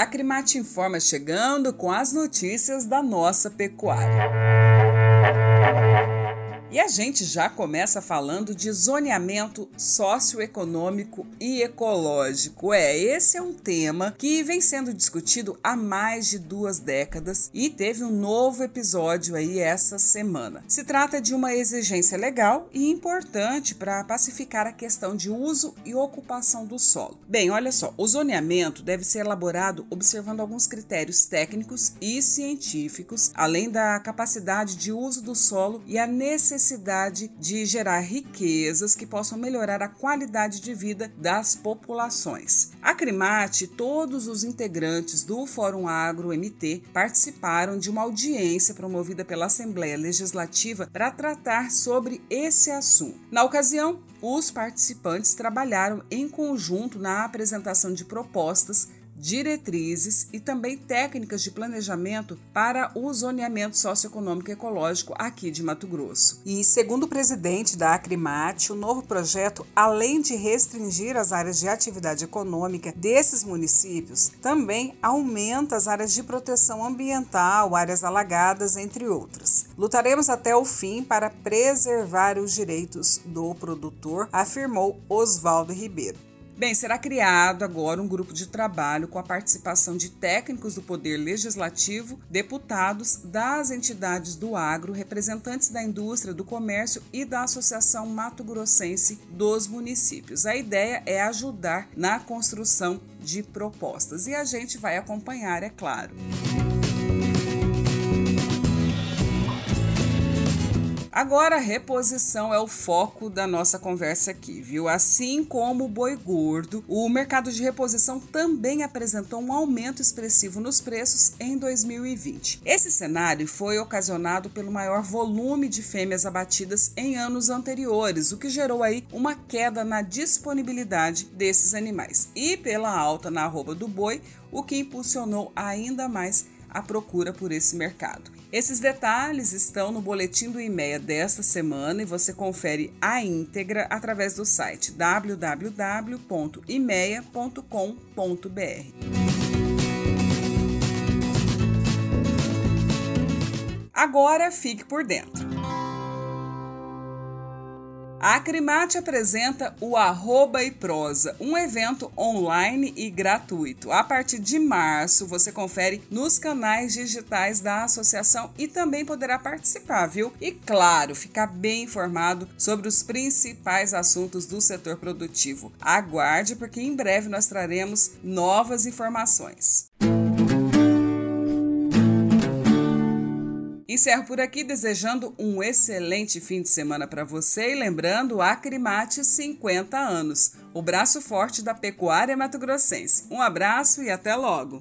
Acrimate Informa chegando com as notícias da nossa pecuária. E a gente já começa falando de zoneamento socioeconômico e ecológico. É, esse é um tema que vem sendo discutido há mais de duas décadas e teve um novo episódio aí essa semana. Se trata de uma exigência legal e importante para pacificar a questão de uso e ocupação do solo. Bem, olha só, o zoneamento deve ser elaborado observando alguns critérios técnicos e científicos, além da capacidade de uso do solo e a necessidade necessidade de gerar riquezas que possam melhorar a qualidade de vida das populações. A Crimate, todos os integrantes do Fórum Agro MT participaram de uma audiência promovida pela Assembleia Legislativa para tratar sobre esse assunto. Na ocasião, os participantes trabalharam em conjunto na apresentação de propostas diretrizes e também técnicas de planejamento para o zoneamento socioeconômico e ecológico aqui de Mato Grosso. E segundo o presidente da Acrimate, o novo projeto, além de restringir as áreas de atividade econômica desses municípios, também aumenta as áreas de proteção ambiental, áreas alagadas, entre outras. Lutaremos até o fim para preservar os direitos do produtor, afirmou Oswaldo Ribeiro. Bem, será criado agora um grupo de trabalho com a participação de técnicos do Poder Legislativo, deputados das entidades do agro, representantes da indústria, do comércio e da Associação Mato Grossense dos municípios. A ideia é ajudar na construção de propostas e a gente vai acompanhar, é claro. Agora, reposição é o foco da nossa conversa aqui, viu? Assim como o boi gordo, o mercado de reposição também apresentou um aumento expressivo nos preços em 2020. Esse cenário foi ocasionado pelo maior volume de fêmeas abatidas em anos anteriores, o que gerou aí uma queda na disponibilidade desses animais e pela alta na arroba do boi, o que impulsionou ainda mais a procura por esse mercado. Esses detalhes estão no boletim do IMEA desta semana e você confere a íntegra através do site www.imea.com.br. Agora fique por dentro. A Acrimate apresenta o Arroba e Prosa, um evento online e gratuito. A partir de março, você confere nos canais digitais da associação e também poderá participar, viu? E claro, ficar bem informado sobre os principais assuntos do setor produtivo. Aguarde, porque em breve nós traremos novas informações. Encerro por aqui desejando um excelente fim de semana para você e lembrando Acrimate 50 anos, o braço forte da pecuária mato-grossense. Um abraço e até logo!